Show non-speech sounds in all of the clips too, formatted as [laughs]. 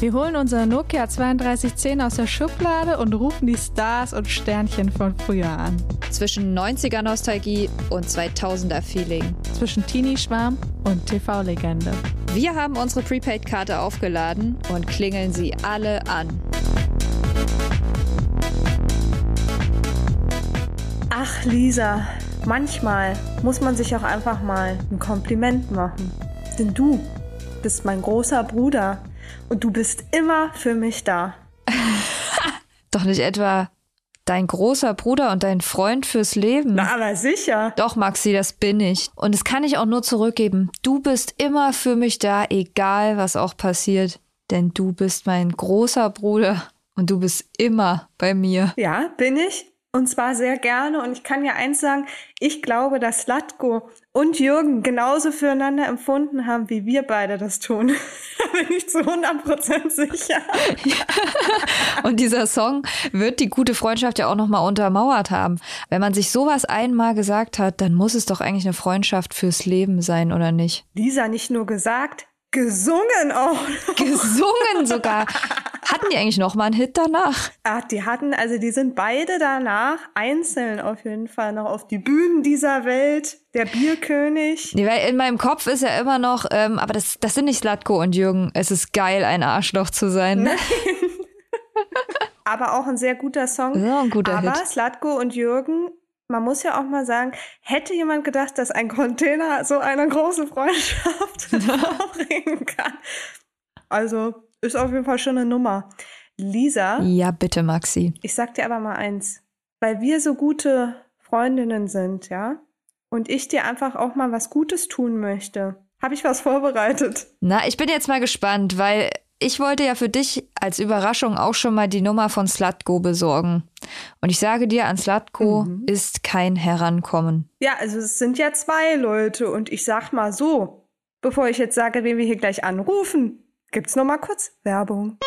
Wir holen unser Nokia 3210 aus der Schublade und rufen die Stars und Sternchen von früher an. Zwischen 90er Nostalgie und 2000er Feeling. Zwischen Teenie-Schwarm und TV-Legende. Wir haben unsere Prepaid-Karte aufgeladen und klingeln sie alle an. Ach, Lisa, manchmal muss man sich auch einfach mal ein Kompliment machen. Denn du bist mein großer Bruder und du bist immer für mich da. [laughs] Doch nicht etwa dein großer Bruder und dein Freund fürs Leben. Na, aber sicher. Doch, Maxi, das bin ich. Und das kann ich auch nur zurückgeben. Du bist immer für mich da, egal was auch passiert. Denn du bist mein großer Bruder und du bist immer bei mir. Ja, bin ich. Und zwar sehr gerne. Und ich kann ja eins sagen, ich glaube, dass Latko und Jürgen genauso füreinander empfunden haben, wie wir beide das tun. [laughs] da bin ich zu 100% sicher. Ja. Und dieser Song wird die gute Freundschaft ja auch nochmal untermauert haben. Wenn man sich sowas einmal gesagt hat, dann muss es doch eigentlich eine Freundschaft fürs Leben sein, oder nicht? Lisa nicht nur gesagt, gesungen auch. Gesungen sogar. [laughs] Hatten die eigentlich noch mal einen Hit danach? Ach, die hatten, also die sind beide danach einzeln auf jeden Fall noch auf die Bühnen dieser Welt. Der Bierkönig. Nee, weil in meinem Kopf ist ja immer noch, ähm, aber das, das sind nicht Slatko und Jürgen. Es ist geil, ein Arschloch zu sein. Ne? Nein. [laughs] aber auch ein sehr guter Song. Ja, ein guter aber Hit. Slatko und Jürgen man muss ja auch mal sagen, hätte jemand gedacht, dass ein Container so eine große Freundschaft [laughs] bringen kann. Also ist auf jeden Fall schon eine Nummer. Lisa. Ja, bitte, Maxi. Ich sag dir aber mal eins. Weil wir so gute Freundinnen sind, ja, und ich dir einfach auch mal was Gutes tun möchte, habe ich was vorbereitet. Na, ich bin jetzt mal gespannt, weil ich wollte ja für dich als Überraschung auch schon mal die Nummer von Slatko besorgen. Und ich sage dir, an Slatko mhm. ist kein Herankommen. Ja, also es sind ja zwei Leute und ich sag mal so, bevor ich jetzt sage, wen wir hier gleich anrufen, gibt's noch mal kurz Werbung.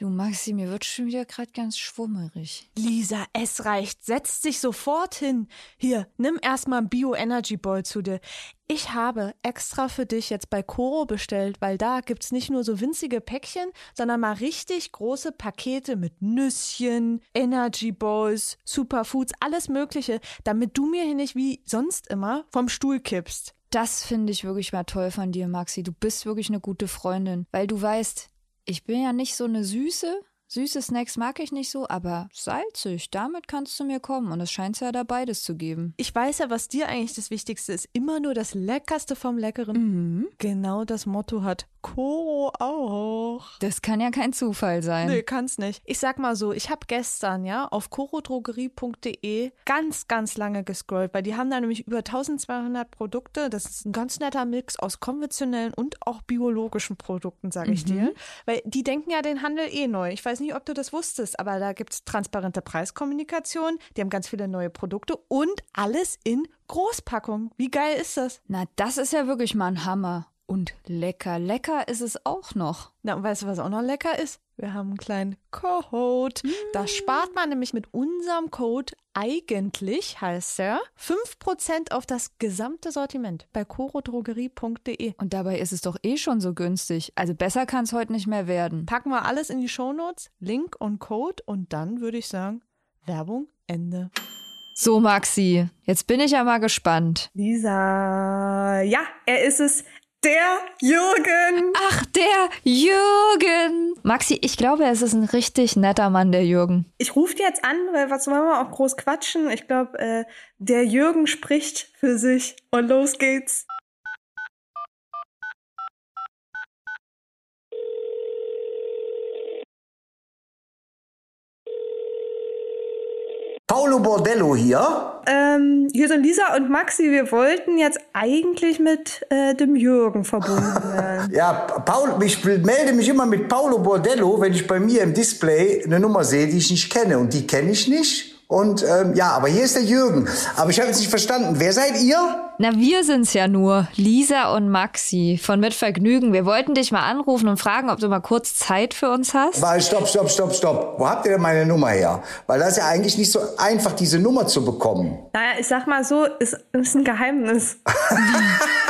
Du Maxi, mir wird schon wieder gerade ganz schwummerig. Lisa, es reicht. Setz dich sofort hin. Hier, nimm erstmal ein Bio-Energy Boy zu dir. Ich habe extra für dich jetzt bei Coro bestellt, weil da gibt's nicht nur so winzige Päckchen, sondern mal richtig große Pakete mit Nüsschen, Energy Boys, Superfoods, alles Mögliche, damit du mir hier nicht wie sonst immer vom Stuhl kippst. Das finde ich wirklich mal toll von dir, Maxi. Du bist wirklich eine gute Freundin, weil du weißt, ich bin ja nicht so eine Süße, Süße Snacks mag ich nicht so, aber salzig, damit kannst du mir kommen. Und es scheint ja da beides zu geben. Ich weiß ja, was dir eigentlich das Wichtigste ist. Immer nur das Leckerste vom Leckeren. Mhm. Genau das Motto hat Koro auch. Das kann ja kein Zufall sein. Nee, kann's nicht. Ich sag mal so, ich habe gestern ja auf korodrogerie.de ganz, ganz lange gescrollt, weil die haben da nämlich über 1200 Produkte. Das ist ein ganz netter Mix aus konventionellen und auch biologischen Produkten, sage ich mhm. dir. Weil die denken ja den Handel eh neu. Ich weiß nicht, nicht, ob du das wusstest, aber da gibt es transparente Preiskommunikation. Die haben ganz viele neue Produkte und alles in Großpackung. Wie geil ist das? Na, das ist ja wirklich mal ein Hammer. Und lecker, lecker ist es auch noch. Na, und weißt du, was auch noch lecker ist? Wir haben einen kleinen Code. Mm. Da spart man nämlich mit unserem Code eigentlich, heißt er, 5% auf das gesamte Sortiment bei corodrogerie.de. Und dabei ist es doch eh schon so günstig. Also besser kann es heute nicht mehr werden. Packen wir alles in die Shownotes, Link und Code und dann würde ich sagen, Werbung Ende. So, Maxi, jetzt bin ich ja mal gespannt. Lisa, ja, er ist es. Der Jürgen. Ach, der Jürgen. Maxi, ich glaube, es ist ein richtig netter Mann, der Jürgen. Ich rufe dir jetzt an, weil was wollen wir auch groß quatschen? Ich glaube, äh, der Jürgen spricht für sich. Und los geht's. Paolo Bordello hier. Ähm, hier sind Lisa und Maxi. Wir wollten jetzt eigentlich mit äh, dem Jürgen verbunden [laughs] werden. ja, Paul, ich melde mich immer mit Paolo Bordello, wenn ich bei mir im Display eine Nummer sehe, die ich nicht kenne. Und die kenne ich nicht. Und ähm, ja, aber hier ist der Jürgen. Aber ich habe jetzt nicht verstanden. Wer seid ihr? Na, wir sind's ja nur. Lisa und Maxi von Mit Vergnügen. Wir wollten dich mal anrufen und fragen, ob du mal kurz Zeit für uns hast. Weil, stopp, stopp, stopp, stopp. Wo habt ihr denn meine Nummer her? Weil das ist ja eigentlich nicht so einfach, diese Nummer zu bekommen. Naja, ich sag mal so, ist, ist ein Geheimnis. [laughs]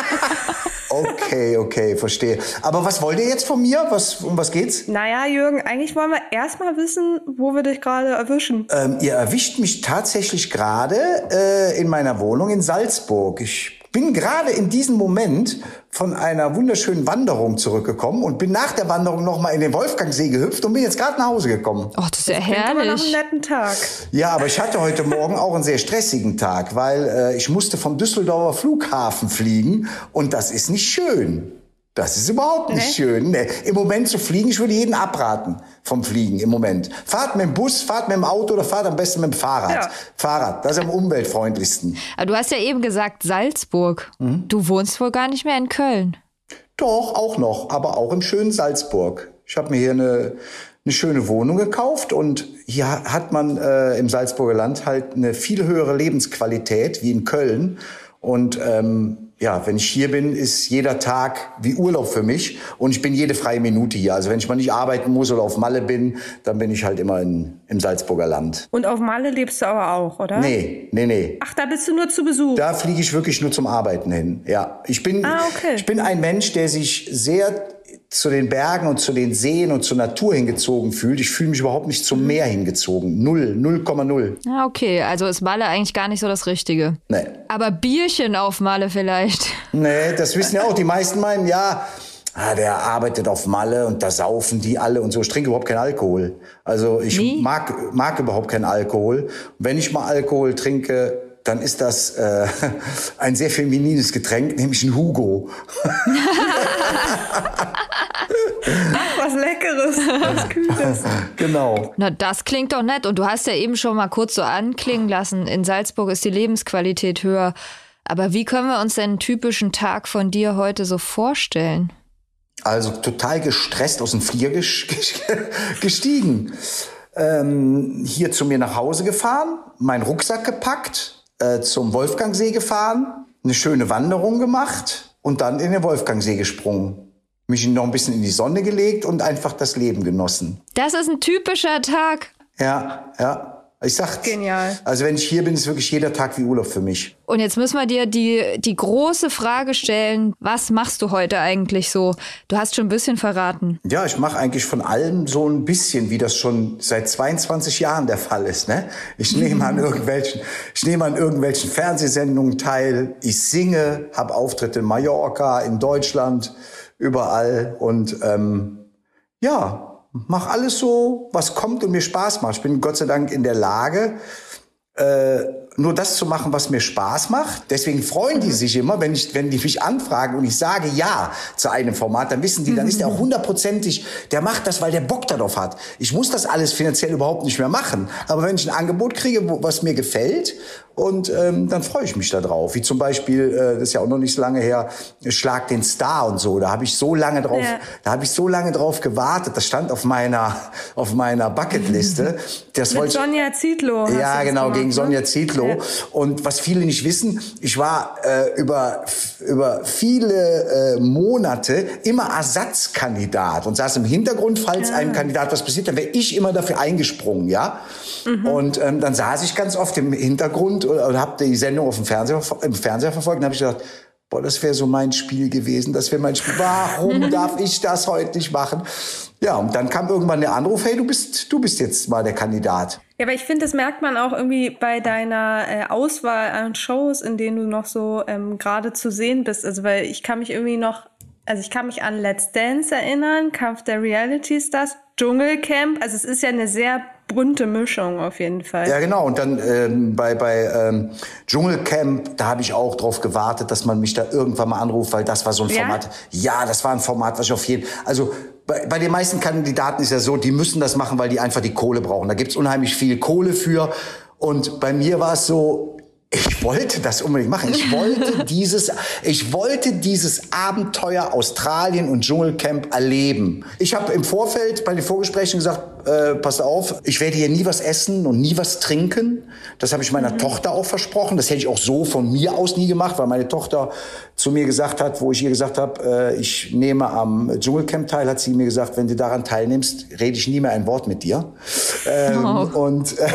Okay, okay, verstehe. Aber was wollt ihr jetzt von mir? Was, um was geht's? Naja, Jürgen, eigentlich wollen wir erstmal wissen, wo wir dich gerade erwischen. Ähm, ihr erwischt mich tatsächlich gerade äh, in meiner Wohnung in Salzburg. Ich bin gerade in diesem Moment von einer wunderschönen Wanderung zurückgekommen und bin nach der Wanderung nochmal in den Wolfgangsee gehüpft und bin jetzt gerade nach Hause gekommen. Oh, das ist ja aber nach einem herrlich. netten Tag. Ja, aber ich hatte heute Morgen auch einen sehr stressigen Tag, weil äh, ich musste vom Düsseldorfer Flughafen fliegen und das ist nicht schön. Das ist überhaupt nicht Nee? schön. Nee. Im Moment zu fliegen, ich würde jeden abraten vom Fliegen im Moment. Fahrt mit dem Bus, fahrt mit dem Auto oder fahrt am besten mit dem Fahrrad. Ja. Fahrrad, das ist am umweltfreundlichsten. Aber du hast ja eben gesagt Salzburg. Mhm. Du wohnst wohl gar nicht mehr in Köln. Doch, auch noch, aber auch im schönen Salzburg. Ich habe mir hier eine, eine schöne Wohnung gekauft und hier hat man äh, im Salzburger Land halt eine viel höhere Lebensqualität wie in Köln. Und ähm, ja, wenn ich hier bin, ist jeder Tag wie Urlaub für mich und ich bin jede freie Minute hier. Also wenn ich mal nicht arbeiten muss oder auf Malle bin, dann bin ich halt immer in, im Salzburger Land. Und auf Malle lebst du aber auch, oder? Nee, nee, nee. Ach, da bist du nur zu Besuch. Da fliege ich wirklich nur zum Arbeiten hin. Ja, ich bin, Ah, okay. ich bin ein Mensch, der sich sehr zu den Bergen und zu den Seen und zur Natur hingezogen fühlt. Ich fühle mich überhaupt nicht zum Meer hingezogen. Null, 0,0. Ah, okay. Also ist Malle eigentlich gar nicht so das Richtige. Nee. Aber Bierchen auf Malle vielleicht. Nee, das [laughs] wissen ja auch. Die meisten meinen, ja, ah, der arbeitet auf Malle und da saufen die alle und so. Ich trinke überhaupt keinen Alkohol. Also ich Nie? mag, mag überhaupt keinen Alkohol. Und wenn ich mal Alkohol trinke, dann ist das äh, [laughs] ein sehr feminines Getränk, nämlich ein Hugo. [laughs] Was Leckeres, was Kühles. Genau. Na, das klingt doch nett. Und du hast ja eben schon mal kurz so anklingen lassen, in Salzburg ist die Lebensqualität höher. Aber wie können wir uns denn einen typischen Tag von dir heute so vorstellen? Also total gestresst aus dem Flieger ges- gestiegen. Ähm, hier zu mir nach Hause gefahren, meinen Rucksack gepackt, äh, zum Wolfgangsee gefahren, eine schöne Wanderung gemacht und dann in den Wolfgangsee gesprungen. Mich noch ein bisschen in die Sonne gelegt und einfach das Leben genossen. Das ist ein typischer Tag. Ja, ja. Ich sag's. Genial. Also wenn ich hier bin, ist wirklich jeder Tag wie Urlaub für mich. Und jetzt müssen wir dir die, die große Frage stellen, was machst du heute eigentlich so? Du hast schon ein bisschen verraten. Ja, ich mache eigentlich von allem so ein bisschen, wie das schon seit 22 Jahren der Fall ist. Ne? Ich nehme an [laughs] irgendwelchen, ich nehme an irgendwelchen Fernsehsendungen teil. Ich singe, habe Auftritte in Mallorca, in Deutschland, überall und ähm, ja, mach alles so, was kommt und mir Spaß macht. Ich bin Gott sei Dank in der Lage, äh, nur das zu machen, was mir Spaß macht. Deswegen freuen die sich immer, wenn ich, wenn die mich anfragen und ich sage ja zu einem Format, dann wissen die, dann ist er auch hundertprozentig, der macht das, weil der Bock darauf hat. Ich muss das alles finanziell überhaupt nicht mehr machen. Aber wenn ich ein Angebot kriege, wo, was mir gefällt, und ähm, dann freue ich mich da drauf. Wie zum Beispiel, äh, das ist ja auch noch nicht so lange her, Schlag den Star und so. Da habe ich so lange drauf, Ja. da habe ich so lange drauf gewartet. Das stand auf meiner, auf meiner Bucketliste. [laughs] Das Mit wollte ich- Sonja Zietlow. ja, genau, gegen ne? Sonja Zietlow. Ja. Und was viele nicht wissen, ich war äh, über, über viele äh, Monate immer Ersatzkandidat und saß im Hintergrund, falls einem Kandidat was passiert, dann wäre ich immer dafür eingesprungen, ja. Mhm. Und ähm, dann saß ich ganz oft im Hintergrund und, und habe die Sendung auf dem Fernseher, im Fernseher verfolgt und habe ich gedacht, boah, das wäre so mein Spiel gewesen, das wäre mein Spiel. Warum [laughs] darf ich das heute nicht machen? Ja, und dann kam irgendwann der Anruf, hey, du bist, du bist jetzt mal der Kandidat. Ja, aber ich finde, das merkt man auch irgendwie bei deiner äh, Auswahl an Shows, in denen du noch so ähm, gerade zu sehen bist. Also, weil ich kann mich irgendwie noch, also ich kann mich an Let's Dance erinnern, Kampf der Reality Stars, Dschungelcamp. Also es ist ja eine sehr bunte Mischung auf jeden Fall. Ja, genau. Und dann ähm, bei, bei ähm, Dschungelcamp, da habe ich auch drauf gewartet, dass man mich da irgendwann mal anruft, weil das war so ein Ja? Format. Ja, das war ein Format, was ich auf jeden Also bei, bei den meisten Kandidaten ist ja so, die müssen das machen, weil die einfach die Kohle brauchen. Da gibt's unheimlich viel Kohle für. Und bei mir war es so, ich wollte das unbedingt machen. Ich wollte [laughs] dieses, ich wollte dieses Abenteuer Australien und Dschungelcamp erleben. Ich habe im Vorfeld bei den Vorgesprächen gesagt, äh, pass auf, ich werde hier nie was essen und nie was trinken. Das habe ich meiner mhm. Tochter auch versprochen. Das hätte ich auch so von mir aus nie gemacht, weil meine Tochter zu mir gesagt hat, wo ich ihr gesagt habe, äh, ich nehme am Dschungelcamp teil, hat sie mir gesagt, wenn du daran teilnimmst, rede ich nie mehr ein Wort mit dir. Ähm, oh. Und äh,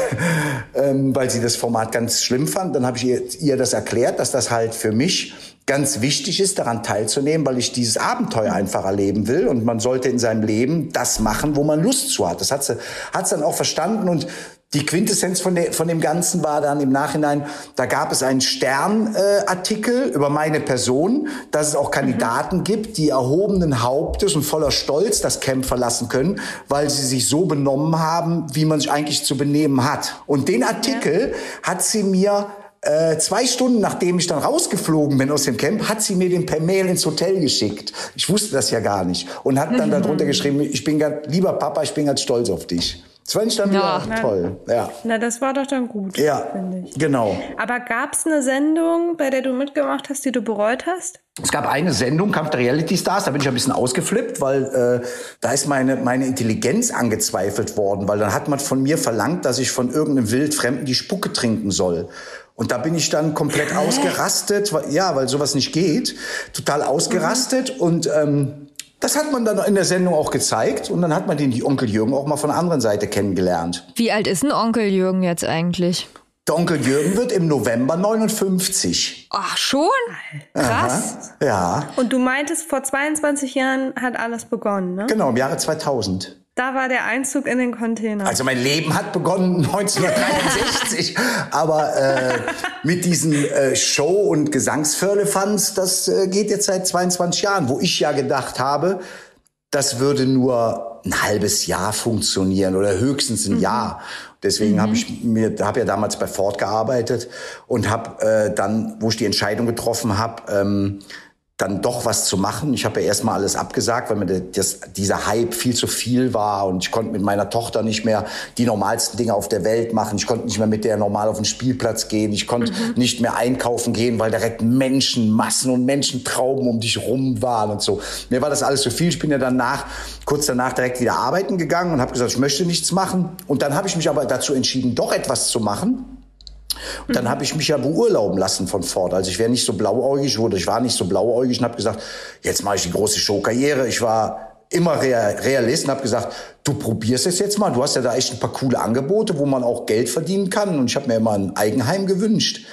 ähm, weil sie das Format ganz schlimm fand, dann habe ich ihr, ihr das erklärt, dass das halt für mich ganz wichtig ist, daran teilzunehmen, weil ich dieses Abenteuer einfach erleben will. Und man sollte in seinem Leben das machen, wo man Lust zu hat. Das hat sie, hat sie dann auch verstanden. Und die Quintessenz von, de, von dem Ganzen war dann im Nachhinein, da gab es einen Sternartikel äh, über meine Person, dass es auch Kandidaten mhm. gibt, die erhobenen Hauptes und voller Stolz das Camp verlassen können, weil sie sich so benommen haben, wie man sich eigentlich zu benehmen hat. Und den Artikel ja. hat sie mir äh, zwei Stunden nachdem ich dann rausgeflogen bin aus dem Camp, hat sie mir den per Mail ins Hotel geschickt. Ich wusste das ja gar nicht. Und hat dann [laughs] darunter geschrieben, ich bin ganz, lieber Papa, ich bin ganz stolz auf dich. Das fand ich dann ja. wieder toll. Ja. Na, das war doch dann gut. Ja, genau. Aber gab es eine Sendung, bei der du mitgemacht hast, die du bereut hast? Es gab eine Sendung, Kampf der Reality Stars, da bin ich ein bisschen ausgeflippt, weil äh, da ist meine, meine Intelligenz angezweifelt worden, weil dann hat man von mir verlangt, dass ich von irgendeinem Wildfremden die Spucke trinken soll. Und da bin ich dann komplett Hä? ausgerastet, weil, ja, weil sowas nicht geht, total ausgerastet mhm. und ähm, das hat man dann in der Sendung auch gezeigt und dann hat man den die Onkel Jürgen auch mal von der anderen Seite kennengelernt. Wie alt ist ein Onkel Jürgen jetzt eigentlich? Der Onkel Jürgen wird im November 59. Ach schon? Krass. Aha, ja. Und du meintest, vor 22 Jahren hat alles begonnen, ne? Genau, im Jahre 2000. Da war der Einzug in den Container. Also mein Leben hat begonnen [laughs] 1963, aber äh, mit diesen äh, Show- und Gesangsfirlefanz, das äh, geht jetzt seit 22 Jahren, wo ich ja gedacht habe, das würde nur ein halbes Jahr funktionieren oder höchstens ein mhm. Jahr. Deswegen mhm. habe ich mir, habe ja damals bei Ford gearbeitet und habe äh, dann, wo ich die Entscheidung getroffen habe, ähm, dann doch was zu machen. Ich habe ja erstmal alles abgesagt, weil mir das, dieser Hype viel zu viel war und ich konnte mit meiner Tochter nicht mehr die normalsten Dinge auf der Welt machen. Ich konnte nicht mehr mit der normal auf den Spielplatz gehen. Ich konnte mhm. nicht mehr einkaufen gehen, weil direkt Menschenmassen und Menschentrauben um dich rum waren und so. Mir war das alles zu viel. Ich bin ja danach, kurz danach direkt wieder arbeiten gegangen und habe gesagt, ich möchte nichts machen. Und dann habe ich mich aber dazu entschieden, doch etwas zu machen. Und dann habe ich mich ja beurlauben lassen von Ford. Also ich wäre nicht so blauäugig oder ich war nicht so blauäugig und habe gesagt, jetzt mache ich die große Showkarriere. Ich war immer Realist und habe gesagt, du probierst es jetzt mal. Du hast ja da echt ein paar coole Angebote, wo man auch Geld verdienen kann. Und ich habe mir immer ein Eigenheim gewünscht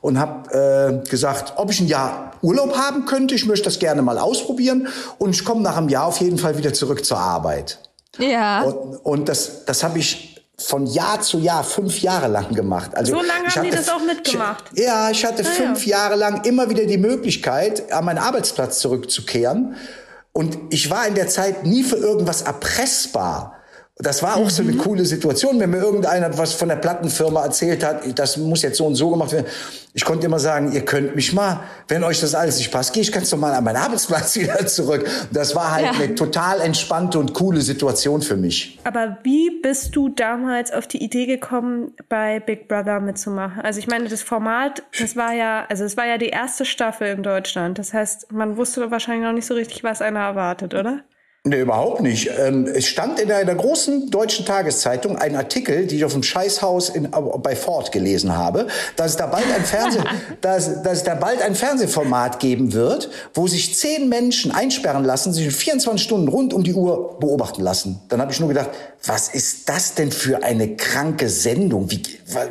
und habe äh, gesagt, ob ich ein Jahr Urlaub haben könnte. Ich möchte das gerne mal ausprobieren und ich komme nach einem Jahr auf jeden Fall wieder zurück zur Arbeit. Ja. Und, und das, das habe ich von Jahr zu Jahr, fünf Jahre lang gemacht. Also so lange haben die das auch mitgemacht? Ja, ich hatte ah, fünf ja. Jahre lang immer wieder die Möglichkeit, an meinen Arbeitsplatz zurückzukehren. Und ich war in der Zeit nie für irgendwas erpressbar. Das war auch so eine mhm. coole Situation, wenn mir irgendeiner was von der Plattenfirma erzählt hat, das muss jetzt so und so gemacht werden. Ich konnte immer sagen, ihr könnt mich mal, wenn euch das alles nicht passt, gehe ich ganz normal an meinen Arbeitsplatz [laughs] wieder zurück. Das war halt ja. eine total entspannte und coole Situation für mich. Aber wie bist du damals auf die Idee gekommen, bei Big Brother mitzumachen? Also ich meine, das Format, das war ja, also es war ja die erste Staffel in Deutschland. Das heißt, man wusste wahrscheinlich noch nicht so richtig, was einer erwartet, oder? Nee, überhaupt nicht. Ähm, es stand in einer großen deutschen Tageszeitung ein Artikel, die ich auf dem Scheißhaus in, bei Ford gelesen habe, dass es da bald ein Fernseh, [laughs] dass, dass es da bald ein Fernsehformat geben wird, wo sich zehn Menschen einsperren lassen, sich 24 Stunden rund um die Uhr beobachten lassen. Dann habe ich nur gedacht, was ist das denn für eine kranke Sendung? Wie,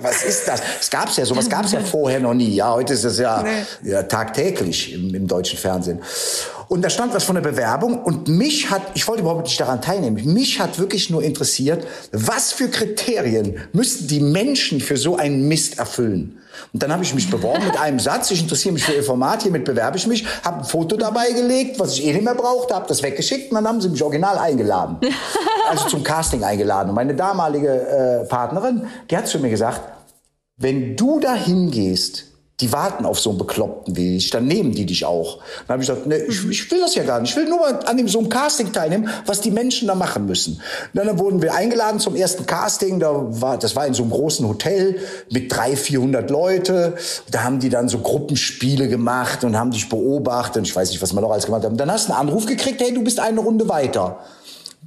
was ist das? Es gab's ja, sowas gab's ja vorher noch nie. Ja, heute ist es ja, nee. ja tagtäglich im, im deutschen Fernsehen. Und da stand was von der Bewerbung und mich hat, ich wollte überhaupt nicht daran teilnehmen, mich hat wirklich nur interessiert, was für Kriterien müssten die Menschen für so einen Mist erfüllen. Und dann habe ich mich beworben mit einem Satz, ich interessiere mich für Ihr Format, hiermit bewerbe ich mich, habe ein Foto dabei gelegt, was ich eh nicht mehr brauchte, habe das weggeschickt und dann haben sie mich original eingeladen. [laughs] Also zum Casting eingeladen. Und meine damalige äh, Partnerin, die hat zu mir gesagt, wenn du da hingehst die warten auf so einen Bekloppten wie ich, dann nehmen die dich auch. Dann habe ich gesagt, nee, ich, ich, will das ja gar nicht. Ich will nur mal an dem, so einem Casting teilnehmen, was die Menschen da machen müssen. dann wurden wir eingeladen zum ersten Casting. Da war, das war in so einem großen Hotel mit drei, vierhundert Leute. Da haben die dann so Gruppenspiele gemacht und haben dich beobachtet. Ich weiß nicht, was man noch alles gemacht hat. Und dann hast du einen Anruf gekriegt, hey, du bist eine Runde weiter.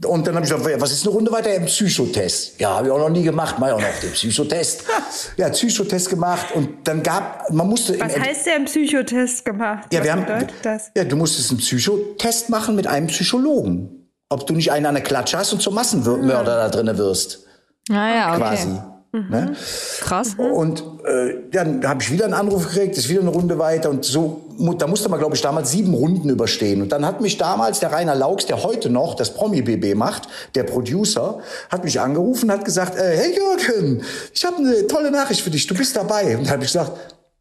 Und dann habe ich gesagt, was ist eine Runde weiter? Ein Psychotest. Ja, habe ich auch noch nie gemacht, mal auch noch den Psychotest. [laughs] ja, Psychotest gemacht und dann gab, man musste... Was heißt der Psychotest gemacht? Ja, was wir haben, das? ja, du musstest einen Psychotest machen mit einem Psychologen. Ob du nicht einen an der Klatsche hast und zum Massenmörder da drinnen wirst. Naja, okay. Quasi. Ne? Krass. Und äh, dann habe ich wieder einen Anruf gekriegt, ist wieder eine Runde weiter und so, da musste man, glaube ich, damals sieben Runden überstehen. Und dann hat mich damals der Rainer Laux, der heute noch das Promi-BB macht, der Producer, hat mich angerufen und hat gesagt, äh, hey Jürgen, ich habe eine tolle Nachricht für dich, du bist dabei. Und dann habe ich gesagt,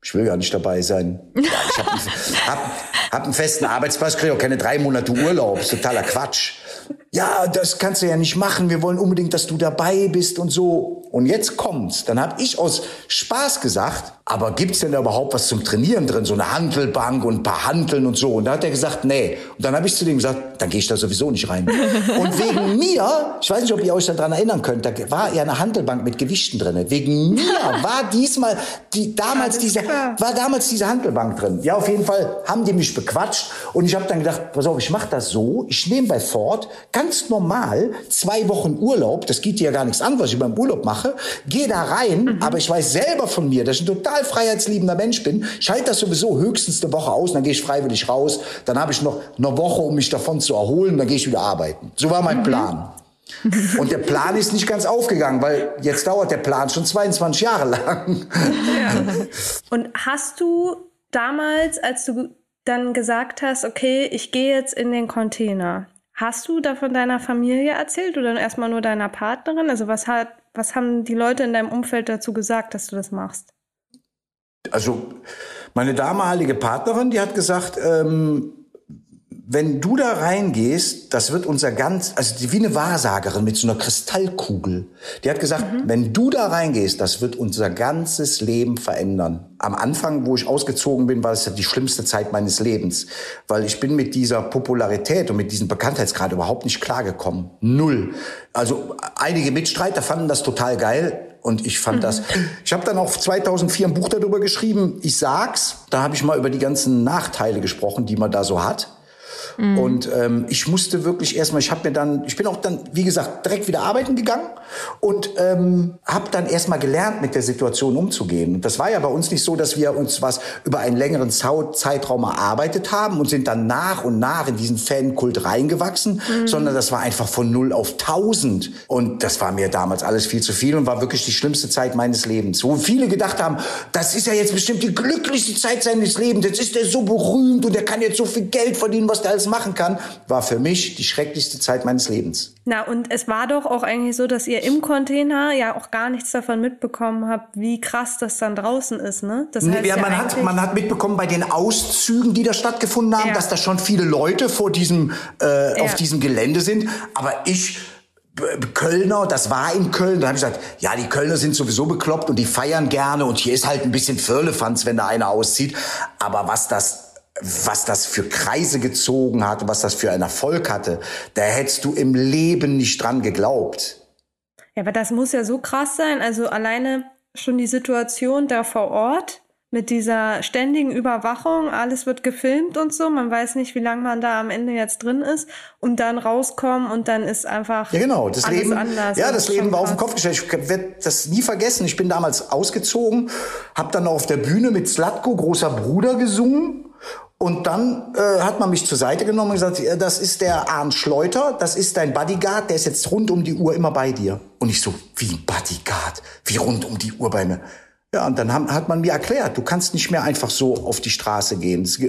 ich will gar nicht dabei sein. Ich habe einen, [laughs] hab, hab einen festen Arbeitsplatz, kriege auch keine drei Monate Urlaub. ist totaler Quatsch. Ja, das kannst du ja nicht machen. Wir wollen unbedingt, dass du dabei bist und so. Und jetzt kommt's. Dann habe ich aus Spaß gesagt, aber gibt's denn da überhaupt was zum Trainieren drin? So eine Handelbank und ein paar Hanteln und so. Und da hat er gesagt, nee. Und dann habe ich zu dem gesagt, dann gehe ich da sowieso nicht rein. [laughs] und wegen mir, ich weiß nicht, ob ihr euch daran erinnern könnt, da war ja eine Handelbank mit Gewichten drin. Wegen mir [laughs] war diesmal, die, damals diese, war damals diese Handelbank drin. Ja, auf jeden Fall haben die mich bequatscht. Und ich habe dann gedacht, pass auf, ich mache das so. Ich nehme bei Ford ganz normal zwei Wochen Urlaub. Das geht dir ja gar nichts an, was ich beim Urlaub mache. Gehe da rein, aber ich weiß selber von mir, dass ich ein total freiheitsliebender Mensch bin. Ich halte das sowieso höchstens eine Woche aus, dann gehe ich freiwillig raus. Dann habe ich noch eine Woche, um mich davon zu erholen, dann gehe ich wieder arbeiten. So war mein Plan. Und der Plan ist nicht ganz aufgegangen, weil jetzt dauert der Plan schon 22 Jahre lang. Und hast du damals, als du dann gesagt hast, okay, ich gehe jetzt in den Container, hast du da von deiner Familie erzählt oder erstmal nur deiner Partnerin? Also was hat, was haben die Leute in deinem Umfeld dazu gesagt, dass du das machst? Also meine damalige Partnerin, die hat gesagt, ähm, wenn du da reingehst, das wird unser ganz, also wie eine Wahrsagerin mit so einer Kristallkugel. Die hat gesagt, wenn du da reingehst, das wird unser ganzes Leben verändern. Am Anfang, wo ich ausgezogen bin, war es die schlimmste Zeit meines Lebens, weil ich bin mit dieser Popularität und mit diesem Bekanntheitsgrad überhaupt nicht klargekommen. Null. Also einige Mitstreiter fanden das total geil. Und ich fand das. Ich habe dann auch 2004 ein Buch darüber geschrieben. Ich sag's. Da habe ich mal über die ganzen Nachteile gesprochen, die man da so hat. Und ähm, ich musste wirklich erstmal, ich habe mir dann, ich bin auch dann, wie gesagt, direkt wieder arbeiten gegangen und ähm, habe dann erstmal gelernt, mit der Situation umzugehen. Und das war ja bei uns nicht so, dass wir uns was über einen längeren Zeitraum erarbeitet haben und sind dann nach und nach in diesen Fankult reingewachsen, sondern das war einfach von null auf tausend. Und das war mir damals alles viel zu viel und war wirklich die schlimmste Zeit meines Lebens. Wo viele gedacht haben, das ist ja jetzt bestimmt die glücklichste Zeit seines Lebens. Jetzt ist er so berühmt und er kann jetzt so viel Geld verdienen, was der alles machen kann, war für mich die schrecklichste Zeit meines Lebens. Na, und es war doch auch eigentlich so, dass ihr im Container ja auch gar nichts davon mitbekommen habt, wie krass das dann draußen ist, ne? Das heißt ja, ja man, hat, man hat mitbekommen bei den Auszügen, die da stattgefunden haben, Ja. dass da schon viele Leute vor diesem, äh, Ja. auf diesem Gelände sind. Aber ich, Kölner, das war in Köln, da habe ich gesagt, ja, die Kölner sind sowieso bekloppt und die feiern gerne und hier ist halt ein bisschen Firlefanz, wenn da einer auszieht. Aber was das was das für Kreise gezogen hat, was das für einen Erfolg hatte, da hättest du im Leben nicht dran geglaubt. Ja, aber das muss ja so krass sein. Also alleine schon die Situation da vor Ort mit dieser ständigen Überwachung, alles wird gefilmt und so. Man weiß nicht, wie lange man da am Ende jetzt drin ist und dann rauskommen und dann ist einfach Ja, genau. Das alles Leben, anders. ja, Das das Leben war auf den. Kopf gestellt. Ich werde das nie vergessen. Ich bin damals ausgezogen, habe dann auf der Bühne mit Slatko, großer Bruder, gesungen. Und dann äh, hat man mich zur Seite genommen und gesagt, ja, das ist der Arndt Schleuter, das ist dein Bodyguard, der ist jetzt rund um die Uhr immer bei dir. Und ich so, wie ein Bodyguard? Wie rund um die Uhr bei mir? Ja, und dann hat man mir erklärt, du kannst nicht mehr einfach so auf die Straße gehen. Es,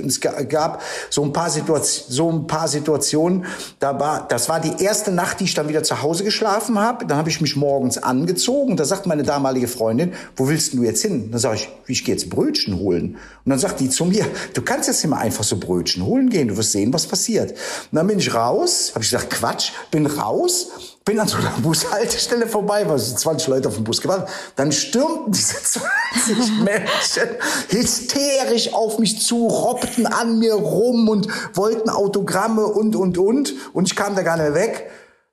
gab so ein paar Situationen, so ein paar Situationen, da war, das war die erste Nacht, die ich dann wieder zu Hause geschlafen habe. Dann habe ich mich morgens angezogen. Da sagt meine damalige Freundin, wo willst du jetzt hin? Dann sage ich, ich gehe jetzt Brötchen holen. Und dann sagt die zu mir, du kannst jetzt mal einfach so Brötchen holen gehen. Du wirst sehen, was passiert. Und dann bin ich raus, habe ich gesagt, Quatsch, bin raus, bin an so einer Bushaltestelle vorbei, weil so 20 Leute auf dem Bus gewartet. Dann stürmten diese [laughs] 20 Menschen hysterisch auf mich zu, robbten an mir rum und wollten Autogramme und, und, und. Und ich kam da gar nicht weg.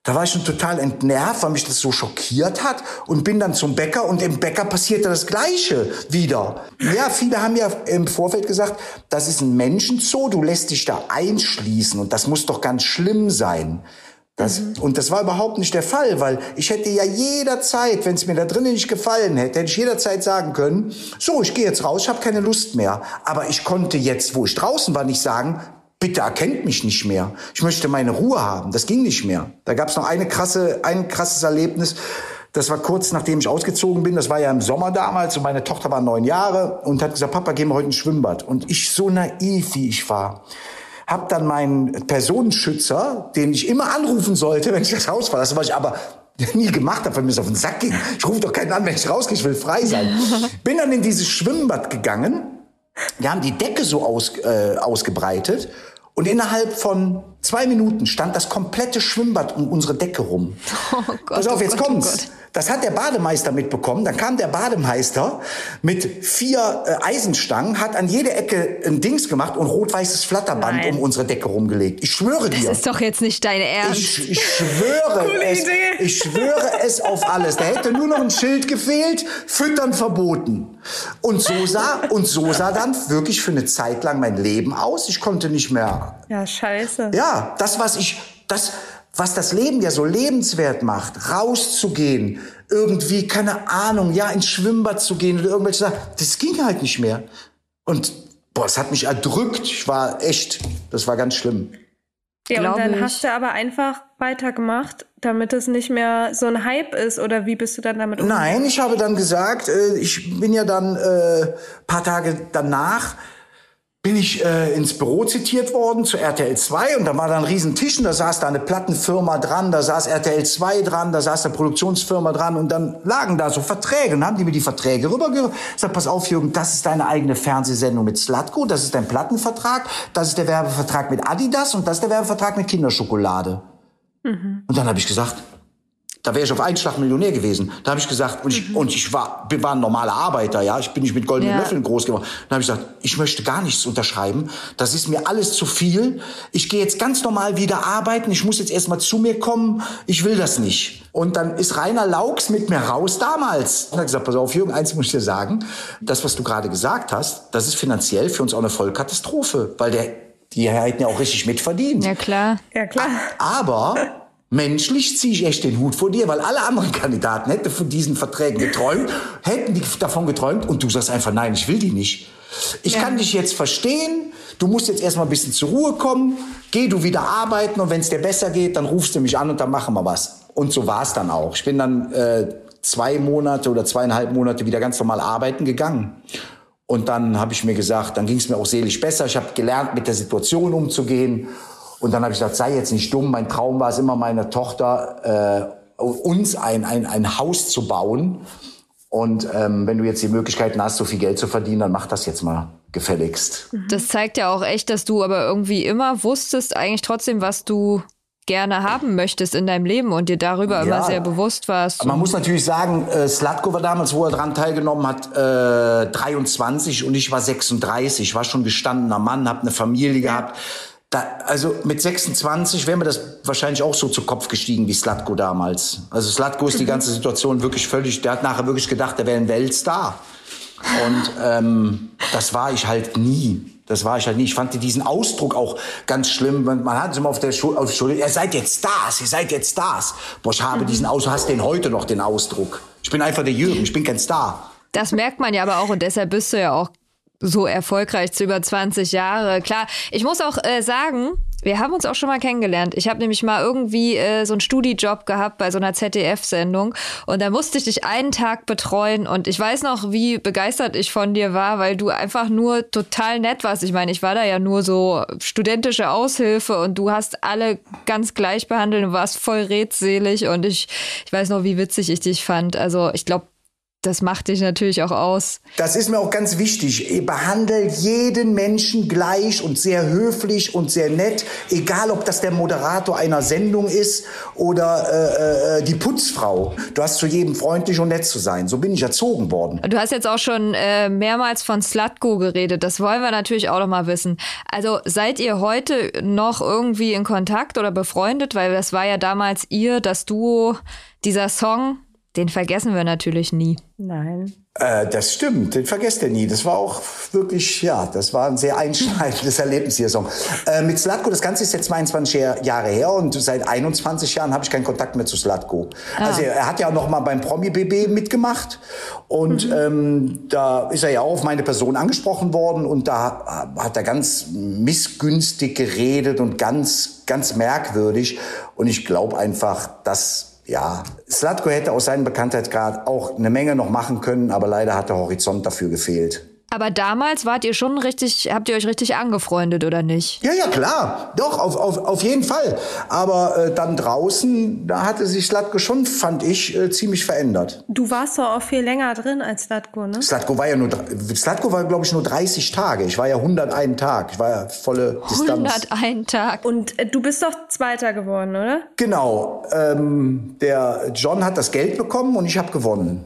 Da war ich schon total entnervt, weil mich das so schockiert hat und bin dann zum Bäcker und im Bäcker passierte das Gleiche wieder. Ja, viele haben ja im Vorfeld gesagt, das ist ein Menschenzoo, du lässt dich da einschließen und das muss doch ganz schlimm sein. Das, mhm. Und das war überhaupt nicht der Fall, weil ich hätte ja jederzeit, wenn es mir da drinnen nicht gefallen hätte, hätte ich jederzeit sagen können, so, ich gehe jetzt raus, ich habe keine Lust mehr. Aber ich konnte jetzt, wo ich draußen war, nicht sagen, bitte erkennt mich nicht mehr. Ich möchte meine Ruhe haben. Das ging nicht mehr. Da gab es noch eine krasse, ein krasses Erlebnis. Das war kurz nachdem ich ausgezogen bin. Das war ja im Sommer damals und meine Tochter war neun Jahre und hat gesagt, Papa, gehen wir heute ins Schwimmbad. Und ich so naiv, wie ich war, habe dann meinen Personenschützer, den ich immer anrufen sollte, wenn ich das Haus verlasse, was ich aber nie gemacht habe, weil mir es auf den Sack ging. Ich rufe doch keinen an, wenn ich rausgehe, ich will frei sein. [laughs] Bin dann in dieses Schwimmbad gegangen. Wir haben die Decke so aus, äh, ausgebreitet und innerhalb von zwei Minuten stand das komplette Schwimmbad um unsere Decke rum. [laughs] Oh Gott, Pass auf, oh jetzt Gott, oh kommt's. Oh das hat der Bademeister mitbekommen. Dann kam der Bademeister mit vier äh, Eisenstangen, hat an jede Ecke ein Dings gemacht und rot-weißes Flatterband Nein. um unsere Decke rumgelegt. Ich schwöre dir. Das ist doch jetzt nicht dein Ernst. Ich, ich schwöre [laughs] es. Ich schwöre es auf alles. Da hätte nur noch ein Schild gefehlt. Füttern verboten. Und so sah, und so sah dann wirklich für eine Zeit lang mein Leben aus. Ich konnte nicht mehr. Ja, scheiße. Ja, das, was ich, das, was das Leben ja so lebenswert macht, rauszugehen, irgendwie, keine Ahnung, ja, ins Schwimmbad zu gehen oder irgendwelche Sachen, das ging halt nicht mehr. Und boah, es hat mich erdrückt. Ich war echt, das war ganz schlimm. Ja, und dann ich. hast du aber einfach weitergemacht, damit es nicht mehr so ein Hype ist, oder wie bist du dann damit umgegangen? Nein, ich habe dann gesagt, äh, ich bin ja dann äh, paar Tage danach bin ich äh, ins Büro zitiert worden zu RTL 2 und da war da ein riesen Tisch und da saß da eine Plattenfirma dran, da saß RTL 2 dran, da saß eine Produktionsfirma dran und dann lagen da so Verträge und haben die mir die Verträge. Ich sag, pass auf Jürgen, das ist deine eigene Fernsehsendung mit Slatko, das ist dein Plattenvertrag, das ist der Werbevertrag mit Adidas und das ist der Werbevertrag mit Kinderschokolade. Mhm. Und dann habe ich gesagt, da wäre ich auf einen Schlag Millionär gewesen. Da habe ich gesagt, und ich, mhm. und ich war, war ein normaler Arbeiter, ja, ich bin nicht mit goldenen ja. Löffeln groß geworden. Da habe ich gesagt, ich möchte gar nichts unterschreiben. Das ist mir alles zu viel. Ich gehe jetzt ganz normal wieder arbeiten. Ich muss jetzt erstmal zu mir kommen. Ich will das nicht. Und dann ist Rainer Laux mit mir raus damals. Und hat gesagt, pass auf, Jürgen, eins muss ich dir sagen. Das, was du gerade gesagt hast, das ist finanziell für uns auch eine Vollkatastrophe. Weil der, die hätten ja auch richtig mitverdient. Ja, klar. Ja, klar. Aber Menschlich ziehe ich echt den Hut vor dir, weil alle anderen [laughs] Kandidaten hätten von diesen Verträgen geträumt, hätten die davon geträumt und du sagst einfach, nein, ich will die nicht. Ich ja. kann dich jetzt verstehen, du musst jetzt erstmal ein bisschen zur Ruhe kommen, geh du wieder arbeiten und wenn es dir besser geht, dann rufst du mich an und dann machen wir was. Und so war es dann auch. Ich bin dann äh, zwei Monate oder zweieinhalb Monate wieder ganz normal arbeiten gegangen. Und dann habe ich mir gesagt, dann ging es mir auch seelisch besser. Ich habe gelernt, mit der Situation umzugehen und dann habe ich gesagt, sei jetzt nicht dumm. Mein Traum war es immer, meiner Tochter äh, uns ein, ein, ein Haus zu bauen. Und ähm, wenn du jetzt die Möglichkeiten hast, so viel Geld zu verdienen, dann mach das jetzt mal gefälligst. Das zeigt ja auch echt, dass du aber irgendwie immer wusstest eigentlich trotzdem, was du gerne haben möchtest in deinem Leben und dir darüber ja, immer sehr bewusst warst. Man muss natürlich sagen, äh, Slatko war damals, wo er daran teilgenommen hat, äh, 23 und ich war 36. Ich war schon gestandener Mann, habe eine Familie gehabt. Da, also mit 26 wäre mir das wahrscheinlich auch so zu Kopf gestiegen wie Slatko damals. Also Slatko ist die [laughs] ganze Situation wirklich völlig, der hat nachher wirklich gedacht, er wäre ein Weltstar. Und ähm, das war ich halt nie. Das war ich halt nie. Ich fand diesen Ausdruck auch ganz schlimm. Man, man hat es immer auf der Schule, auf Schule, ihr seid jetzt Stars, ihr seid jetzt Stars. Boah, ich habe diesen Ausdruck, hast den heute noch, den Ausdruck. Ich bin einfach der Jürgen, ich bin kein Star. Das merkt man ja aber auch und deshalb bist du ja auch so erfolgreich zu über 20 Jahre. Klar, ich muss auch äh, sagen, wir haben uns auch schon mal kennengelernt. Ich habe nämlich mal irgendwie äh, so einen Studijob gehabt bei so einer ZDF-Sendung und da musste ich dich einen Tag betreuen und ich weiß noch, wie begeistert ich von dir war, weil du einfach nur total nett warst. Ich meine, ich war da ja nur so studentische Aushilfe und du hast alle ganz gleich behandelt und warst voll redselig und ich, ich weiß noch, wie witzig ich dich fand. Also ich glaube, das macht dich natürlich auch aus. Das ist mir auch ganz wichtig. Behandle jeden Menschen gleich und sehr höflich und sehr nett, egal ob das der Moderator einer Sendung ist oder äh, äh, die Putzfrau. Du hast zu jedem freundlich und nett zu sein. So bin ich erzogen worden. Du hast jetzt auch schon äh, mehrmals von Slutko geredet. Das wollen wir natürlich auch noch mal wissen. Also seid ihr heute noch irgendwie in Kontakt oder befreundet? Weil das war ja damals ihr, das Duo, dieser Song den vergessen wir natürlich nie. Nein. Äh, das stimmt, den vergesst ihr nie. Das war auch wirklich, ja, das war ein sehr einschneidendes [laughs] Erlebnis hier. So. Äh, mit Slatko, das Ganze ist jetzt 22 Jahre her und seit 21 Jahren habe ich keinen Kontakt mehr zu Slatko. Ah. Also er, er, hat ja noch mal beim Promi-BB mitgemacht und mhm. ähm, da ist er ja auch auf meine Person angesprochen worden und da hat er ganz missgünstig geredet und ganz, ganz merkwürdig. Und ich glaube einfach, dass ja, Slatko hätte aus seinem Bekanntheitsgrad auch eine Menge noch machen können, aber leider hat der Horizont dafür gefehlt. Aber damals wart ihr schon richtig, habt ihr euch richtig angefreundet, oder nicht? Ja, ja, klar. Doch, auf, auf, auf jeden Fall. Aber äh, dann draußen, da hatte sich Slatko schon, fand ich, äh, ziemlich verändert. Du warst doch auch viel länger drin als Slatko, ne? Slatko war ja nur, Slatko war, glaube ich, nur 30 Tage. Ich war ja 101 Tag. Ich war ja volle Distanz. 101 Tag. Und äh, du bist doch Zweiter geworden, oder? Genau. Ähm, der John hat das Geld bekommen und ich habe gewonnen.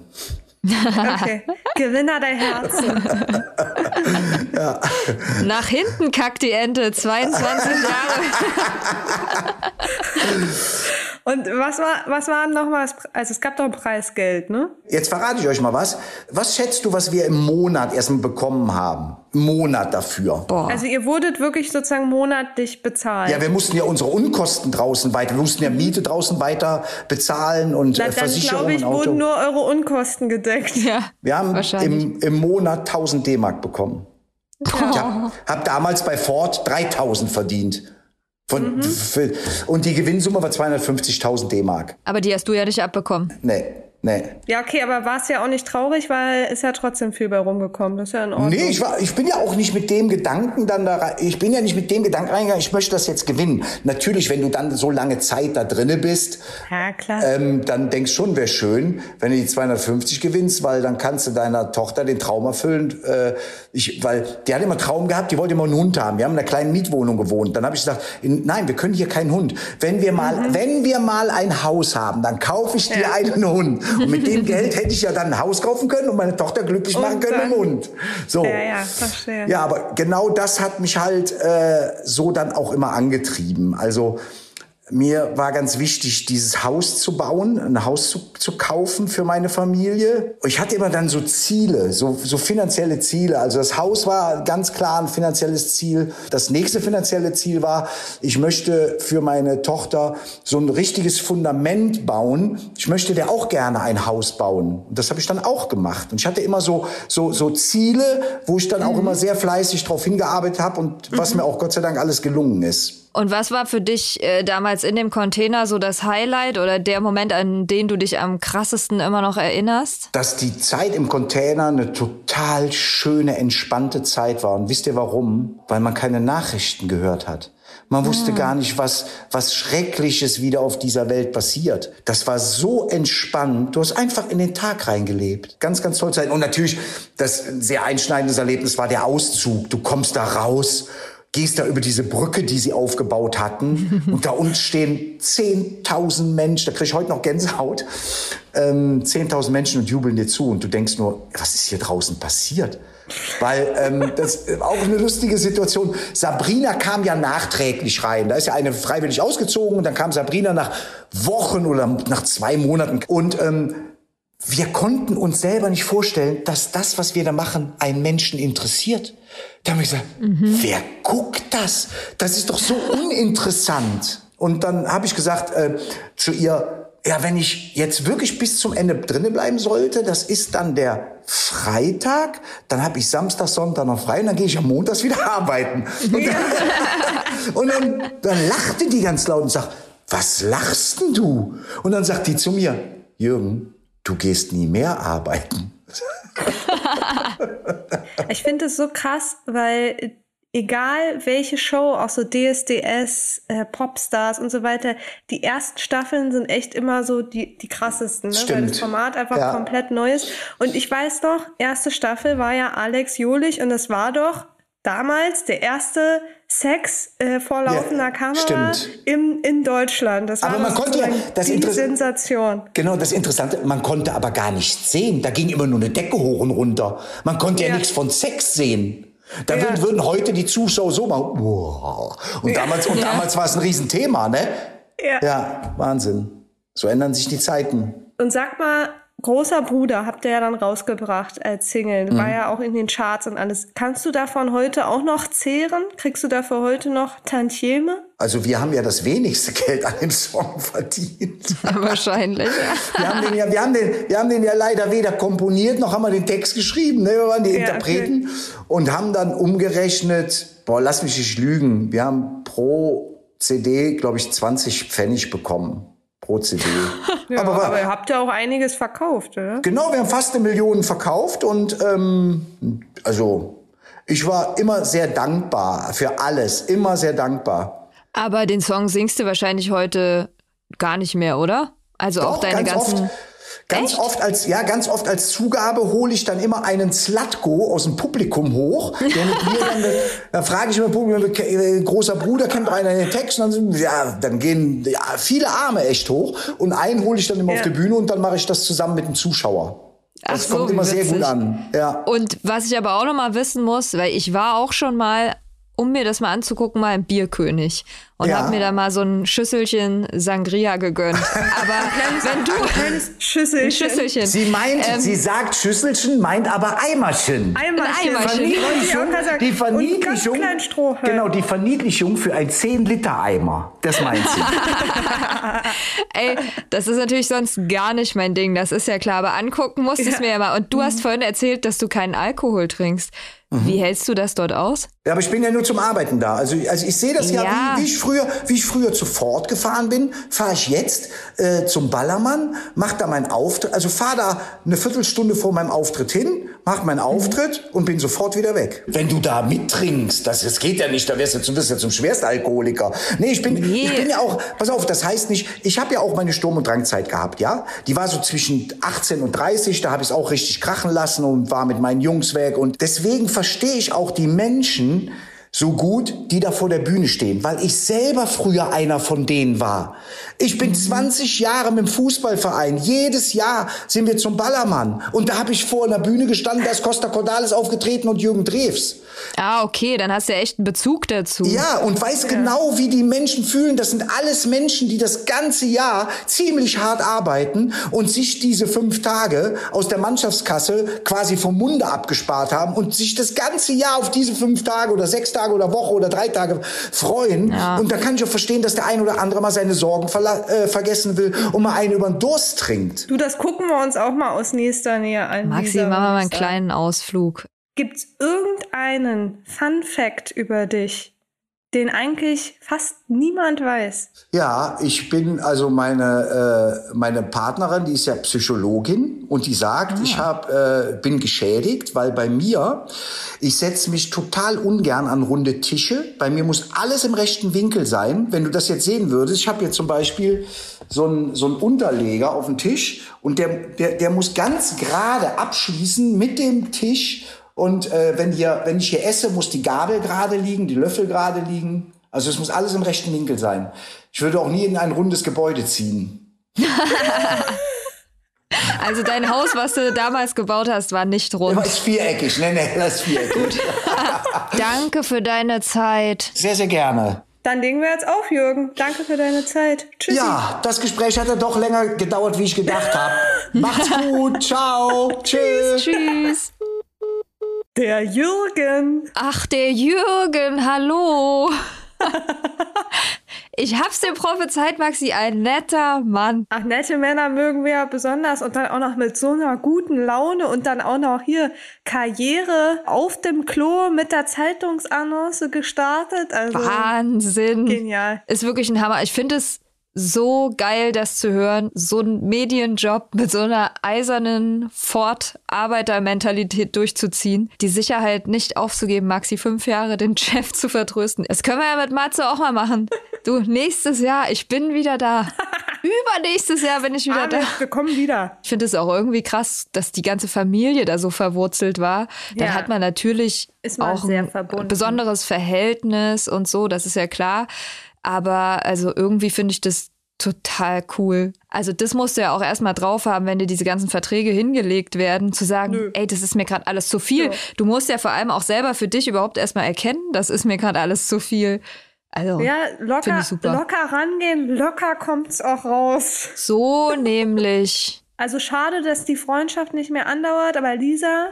Okay. Gewinner der Herzen. [laughs] ja. Nach hinten kackt die Ente, 22 Jahre. [laughs] Und was war, was war nochmal, also es gab doch Preisgeld, ne? Jetzt verrate ich euch mal was. Was schätzt du, was wir im Monat erstmal bekommen haben? Monat dafür. Boah. Also ihr wurdet wirklich sozusagen monatlich bezahlt. Ja, wir mussten ja unsere Unkosten draußen weiter, wir mussten ja Miete draußen weiter bezahlen und Na, äh, Versicherung. Dann glaube ich, wurden nur eure Unkosten gedeckt. Ja, wir haben im, im Monat 1000 D-Mark bekommen. Ja. Ich habe hab damals bei Ford 3000 verdient. Von, mhm. und die Gewinnsumme war 250.000 D-Mark. Aber die hast du ja nicht abbekommen. Nee. Nee. Ja, okay, aber war es ja auch nicht traurig, weil ist ja trotzdem viel bei rumgekommen. Das ist ja in Ordnung. Nee, ich, war, ich bin ja auch nicht mit dem Gedanken dann da ich bin ja nicht mit dem Gedanken reingegangen, ich möchte das jetzt gewinnen. Natürlich, wenn du dann so lange Zeit da drinne bist, ja, klar. Ähm, dann denkst schon, wäre schön, wenn du die 250 gewinnst, weil dann kannst du deiner Tochter den Traum erfüllen. Äh, ich, weil die hat immer Traum gehabt, die wollte immer einen Hund haben. Wir haben in einer kleinen Mietwohnung gewohnt. Dann habe ich gesagt, nein, wir können hier keinen Hund. Wenn wir mal, mhm. wenn wir mal ein Haus haben, dann kaufe ich dir ja. einen Hund. Und mit dem Geld hätte ich ja dann ein Haus kaufen können und meine Tochter glücklich machen können mit dem Hund. So. Ja, ja, verstehe. Ja, aber genau das hat mich halt äh, so dann auch immer angetrieben. Also mir war ganz wichtig, dieses Haus zu bauen, ein Haus zu, zu kaufen für meine Familie. Ich hatte immer dann so Ziele, so, so finanzielle Ziele. Also das Haus war ganz klar ein finanzielles Ziel. Das nächste finanzielle Ziel war, ich möchte für meine Tochter so ein richtiges Fundament bauen. Ich möchte der auch gerne ein Haus bauen. Und das habe ich dann auch gemacht. Und ich hatte immer so, so, so Ziele, wo ich dann mhm. auch immer sehr fleißig drauf hingearbeitet habe und was mhm. mir auch Gott sei Dank alles gelungen ist. Und was war für dich äh, damals in dem Container so das Highlight oder der Moment, an den du dich am krassesten immer noch erinnerst? Dass die Zeit im Container eine total schöne, entspannte Zeit war. Und wisst ihr warum? Weil man keine Nachrichten gehört hat. Man wusste ah. gar nicht, was, was Schreckliches wieder auf dieser Welt passiert. Das war so entspannt. Du hast einfach in den Tag reingelebt. Ganz, ganz toll Zeit. Und natürlich, das sehr einschneidendes Erlebnis war der Auszug. Du kommst da raus gehst da über diese Brücke, die sie aufgebaut hatten. [laughs] und da unten stehen 10.000 Menschen, da krieg ich heute noch Gänsehaut, ähm, 10.000 Menschen und jubeln dir zu. Und du denkst nur, was ist hier draußen passiert? Weil ähm, das ist auch eine lustige Situation. Sabrina kam ja nachträglich rein. Da ist ja eine freiwillig ausgezogen und dann kam Sabrina nach Wochen oder nach zwei Monaten. Und ähm, wir konnten uns selber nicht vorstellen, dass das, was wir da machen, einen Menschen interessiert. Da haben wir gesagt, mhm. wer guckt das? Das ist doch so [laughs] uninteressant. Und dann habe ich gesagt äh, zu ihr, ja, wenn ich jetzt wirklich bis zum Ende drinnen bleiben sollte, das ist dann der Freitag, dann habe ich Samstag, Sonntag noch frei und dann gehe ich am Montag wieder [laughs] arbeiten. Und, dann, [laughs] und dann, dann lachte die ganz laut und sagt, was lachst denn du? Und dann sagt die zu mir, Jürgen, du gehst nie mehr arbeiten. [laughs] ich finde es so krass, weil egal welche Show, auch so DSDS, äh, Popstars und so weiter, die ersten Staffeln sind echt immer so die, die krassesten, ne? weil das Format einfach ja. komplett neu ist. Und ich weiß doch, erste Staffel war ja Alex Jolich und das war doch damals der erste Sex äh, vor laufender ja, Kamera im, in Deutschland. Das aber war man konnte ja das die Sensation. Genau, das Interessante, man konnte aber gar nichts sehen. Da ging immer nur eine Decke hoch und runter. Man konnte ja, ja nichts von Sex sehen. Da würden, würden heute die Zuschauer so machen. Wow. Und damals, und damals war es ein Riesenthema, ne? Ja. Ja, Wahnsinn. So ändern sich die Zeiten. Und sag mal, Großer Bruder habt ihr ja dann rausgebracht als Single. War ja auch in den Charts und alles. Kannst du davon heute auch noch zehren? Kriegst du dafür heute noch Tantieme? Also wir haben ja das wenigste Geld an dem Song verdient. [laughs] Wahrscheinlich. Wir haben den ja, wir haben den, wir haben den ja leider weder komponiert noch haben wir den Text geschrieben. Ne? Wir waren die Ja, Interpreten und haben dann umgerechnet. Boah, lass mich nicht lügen. Wir haben pro CD, glaube ich, 20 Pfennig bekommen pro CD. [laughs] Ja, aber, aber, aber ihr habt ja auch einiges verkauft, oder? Genau, wir haben fast eine Million verkauft und ähm, also ich war immer sehr dankbar für alles, immer sehr dankbar. Aber den Song singst du wahrscheinlich heute gar nicht mehr, oder? Also auch Doch, deine ganz ganzen. oft, ganz oft als ja ganz oft als Zugabe hole ich dann immer einen Slatko aus dem Publikum hoch, der mit mir dann, da frage ich immer Publikum, äh, großer Bruder kennt doch einer den Text, und dann, sind- ja, dann gehen ja, viele Arme echt hoch und einen hole ich dann immer Ja. auf die Bühne und dann mache ich das zusammen mit dem Zuschauer. Ach Das so, kommt immer sehr gut an. Ja. Und was ich aber auch noch mal wissen muss, weil ich war auch schon mal, um mir das mal anzugucken, mal im Bierkönig und Ja. hab mir da mal so ein Schüsselchen Sangria gegönnt. [laughs] Aber wenn du Kleines Schüsselchen. Schüsselchen, Sie meint, Ähm, sie sagt Schüsselchen, meint aber Eimerchen. Eimerchen. Eimerchen. Die ganz Verniedlichung, Strohhalm. genau, die Verniedlichung für ein 10-Liter-Eimer. Das meint sie. [laughs] ey, das ist natürlich sonst gar nicht mein Ding, das ist ja klar. Aber angucken musst du es mir ja mal. Und du hast vorhin erzählt, dass du keinen Alkohol trinkst. Wie hältst du das dort aus? Ja, aber ich bin ja nur zum Arbeiten da. Also, also ich sehe das ja, Ja. Wie, wie ich früher, wie ich früher zu Ford gefahren bin, fahre ich jetzt äh, zum Ballermann, mach da meinen Auftritt, also fahre da eine Viertelstunde vor meinem Auftritt hin, mach meinen Auftritt und bin sofort wieder weg. Wenn du da mittrinkst, das, das geht ja nicht, da wirst du zum, wirst du zum Schwerstalkoholiker. Nee, ich bin, Nee. ich bin ja auch, pass auf, das heißt nicht, ich habe ja auch meine Sturm- und Drangzeit gehabt, ja. Die war so zwischen 18 und 30, da habe ich es auch richtig krachen lassen und war mit meinen Jungs weg. Und deswegen verstehe ich auch die Menschen so gut, die da vor der Bühne stehen, weil ich selber früher einer von denen war. Ich bin 20 Jahre mit dem Fußballverein. Jedes Jahr sind wir zum Ballermann. Und da habe ich vor einer Bühne gestanden, da ist Costa Cordalis aufgetreten und Jürgen Drews. Ah, okay, dann hast du ja echt einen Bezug dazu. Ja, und weiß genau, wie die Menschen fühlen. Das sind alles Menschen, die das ganze Jahr ziemlich hart arbeiten und sich diese fünf Tage aus der Mannschaftskasse quasi vom Munde abgespart haben und sich das ganze Jahr auf diese fünf Tage oder sechs Tage oder Woche oder drei Tage freuen. Ja. Und da kann ich auch verstehen, dass der ein oder andere mal seine Sorgen äh, vergessen will und mal einen über den Durst trinkt. Du, das gucken wir uns auch mal aus nächster Nähe an. Maxi, machen wir mal einen kleinen Ausflug. Gibt's irgendeinen Fun Fact über dich, den eigentlich fast niemand weiß? Ja, ich bin also meine äh, meine Partnerin, die ist ja Psychologin und die sagt, ich hab, äh, bin geschädigt, weil bei mir ich setze mich total ungern an runde Tische. Bei mir muss alles im rechten Winkel sein. Wenn du das jetzt sehen würdest, ich habe jetzt zum Beispiel so einen so einen Unterleger auf dem Tisch und der der der muss ganz gerade abschließen mit dem Tisch und äh, wenn hier wenn ich hier esse, muss die Gabel gerade liegen, die Löffel gerade liegen. Also es muss alles im rechten Winkel sein. Ich würde auch nie in ein rundes Gebäude ziehen. [laughs] Also dein Haus, was du damals gebaut hast, war nicht rund. Aber ist viereckig, ne, ne, das ist viereckig. [laughs] Danke für deine Zeit. Sehr, sehr gerne. Dann legen wir jetzt auf, Jürgen. Danke für deine Zeit. Tschüssi. Ja, das Gespräch hat ja doch länger gedauert, wie ich gedacht habe. [laughs] Macht's gut, ciao, tschüss. Tschüss. Der Jürgen. Ach, der Jürgen, hallo. [laughs] Ich hab's dir prophezeit, Maxi, ein netter Mann. Ach, nette Männer mögen wir ja besonders und dann auch noch mit so einer guten Laune und dann auch noch hier Karriere auf dem Klo mit der Zeitungsannonce gestartet. Also Wahnsinn. genial. Ist wirklich ein Hammer. Ich finde es so geil, das zu hören. So ein Medienjob mit so einer eisernen Fort-Arbeitermentalität durchzuziehen. Die Sicherheit nicht aufzugeben, Maxi fünf Jahre den Chef zu vertrösten. Das können wir ja mit Matze auch mal machen. Du, nächstes Jahr, ich bin wieder da. Übernächstes Jahr bin ich wieder da. Arne, wir kommen wieder. Ich finde es auch irgendwie krass, dass die ganze Familie da so verwurzelt war. Dann Ja. hat man natürlich man auch sehr ein verbunden. besonderes Verhältnis und so, das ist ja klar. Aber also irgendwie finde ich das total cool. Also das musst du ja auch erstmal drauf haben, wenn dir diese ganzen Verträge hingelegt werden, zu sagen, Nö. ey, das ist mir gerade alles zu viel. Ja. Du musst ja vor allem auch selber für dich überhaupt erstmal erkennen, das ist mir gerade alles zu viel. Also Ja, locker, locker rangehen, locker kommt's auch raus. so nämlich. Also schade, dass die Freundschaft nicht mehr andauert, aber Lisa,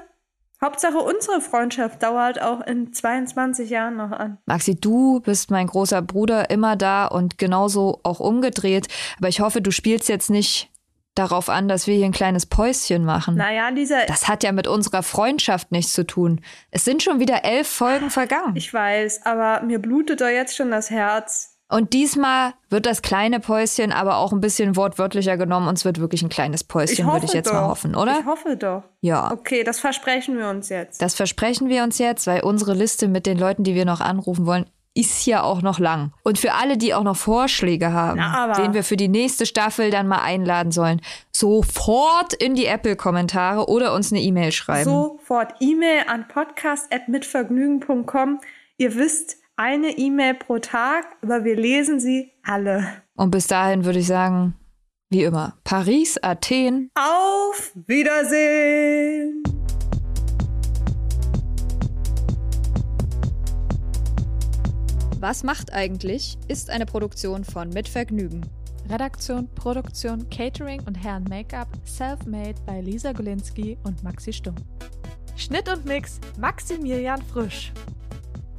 Hauptsache unsere Freundschaft dauert auch in 22 Jahren noch an. Maxi, du bist mein großer Bruder immer da und genauso auch umgedreht. Aber ich hoffe, du spielst jetzt nicht darauf an, dass wir hier ein kleines Päuschen machen. Naja, Lisa. Das hat ja mit unserer Freundschaft nichts zu tun. Es sind schon wieder elf Folgen vergangen. Ich weiß, aber mir blutet da jetzt schon das Herz. Und diesmal wird das kleine Päuschen aber auch ein bisschen wortwörtlicher genommen und es wird wirklich ein kleines Päuschen, würde ich jetzt doch. mal hoffen, oder? Ich hoffe doch. Ja. Okay, das versprechen wir uns jetzt. Das versprechen wir uns jetzt, weil unsere Liste mit den Leuten, die wir noch anrufen wollen, ist ja auch noch lang. Und für alle, die auch noch Vorschläge haben, Na, wen wir für die nächste Staffel dann mal einladen sollen, sofort in die Apple-Kommentare oder uns eine E-Mail schreiben. Sofort E-Mail an podcast.mitvergnügen.com. Ihr wisst, eine E-Mail pro Tag, aber wir lesen sie alle. Und bis dahin würde ich sagen, wie immer, Paris, Athen, Auf Wiedersehen! Was macht eigentlich? ist eine Produktion von Mit Vergnügen. Redaktion, Produktion, Catering und Herren Make-up self-made bei Lisa Golinski und Maxi Stumm. Schnitt und Mix Maximilian Frisch.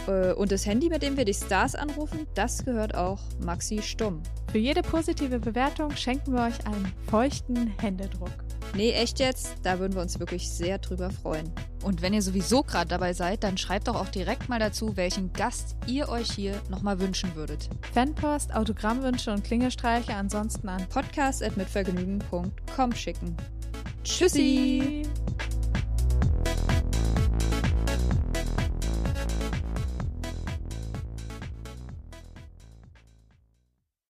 Äh, Und das Handy, mit dem wir die Stars anrufen, das gehört auch Maxi Stumm. Für jede positive Bewertung schenken wir euch einen feuchten Händedruck. Nee, echt jetzt? Da würden wir uns wirklich sehr drüber freuen. Und wenn ihr sowieso gerade dabei seid, dann schreibt doch auch direkt mal dazu, welchen Gast ihr euch hier nochmal wünschen würdet. Fanpost, Autogrammwünsche und Klingelstreiche ansonsten an Podcast.mitvergnügen.com schicken. Tschüssi.